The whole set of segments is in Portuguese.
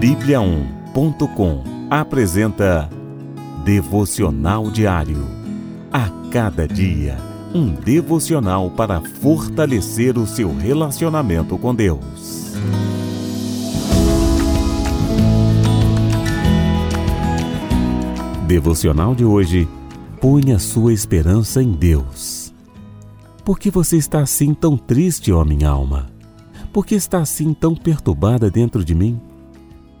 Bíblia1.com apresenta Devocional Diário. A cada dia, um devocional para fortalecer o seu relacionamento com Deus. Devocional de hoje. Ponha sua esperança em Deus. Por que você está assim tão triste, ó minha alma? Por que está assim tão perturbada dentro de mim?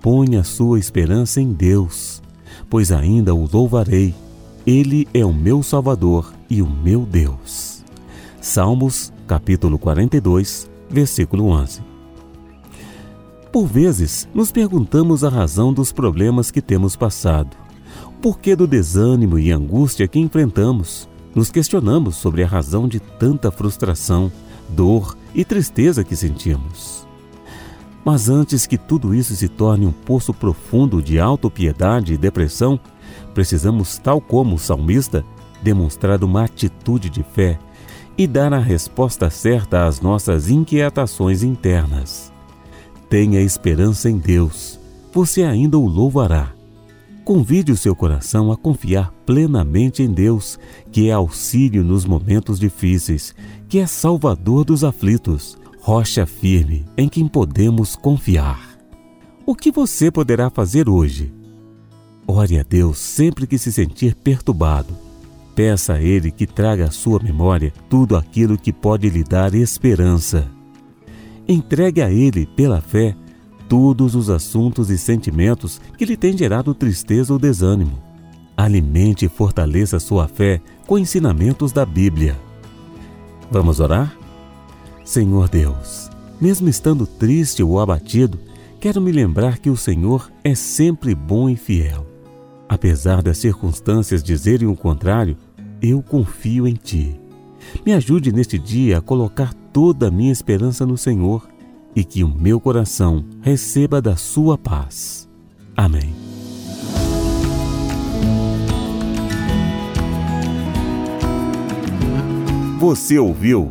Ponha sua esperança em Deus, pois ainda o louvarei. Ele é o meu Salvador e o meu Deus. Salmos, capítulo 42, versículo 11. Por vezes, nos perguntamos a razão dos problemas que temos passado. Por que do desânimo e angústia que enfrentamos? Nos questionamos sobre a razão de tanta frustração, dor e tristeza que sentimos. Mas antes que tudo isso se torne um poço profundo de autopiedade e depressão, precisamos, tal como o salmista, demonstrar uma atitude de fé e dar a resposta certa às nossas inquietações internas. Tenha esperança em Deus, você ainda o louvará. Convide o seu coração a confiar plenamente em Deus, que é auxílio nos momentos difíceis, que é salvador dos aflitos, rocha firme em quem podemos confiar. O que você poderá fazer hoje? Ore a Deus sempre que se sentir perturbado. Peça a Ele que traga à sua memória tudo aquilo que pode lhe dar esperança. Entregue a Ele, pela fé, todos os assuntos e sentimentos que lhe têm gerado tristeza ou desânimo. Alimente e fortaleça sua fé com ensinamentos da Bíblia. Vamos orar? Senhor Deus, mesmo estando triste ou abatido, quero me lembrar que o Senhor é sempre bom e fiel. Apesar das circunstâncias dizerem o contrário, eu confio em Ti. Me ajude neste dia a colocar toda a minha esperança no Senhor e que o meu coração receba da sua paz. Amém. Você ouviu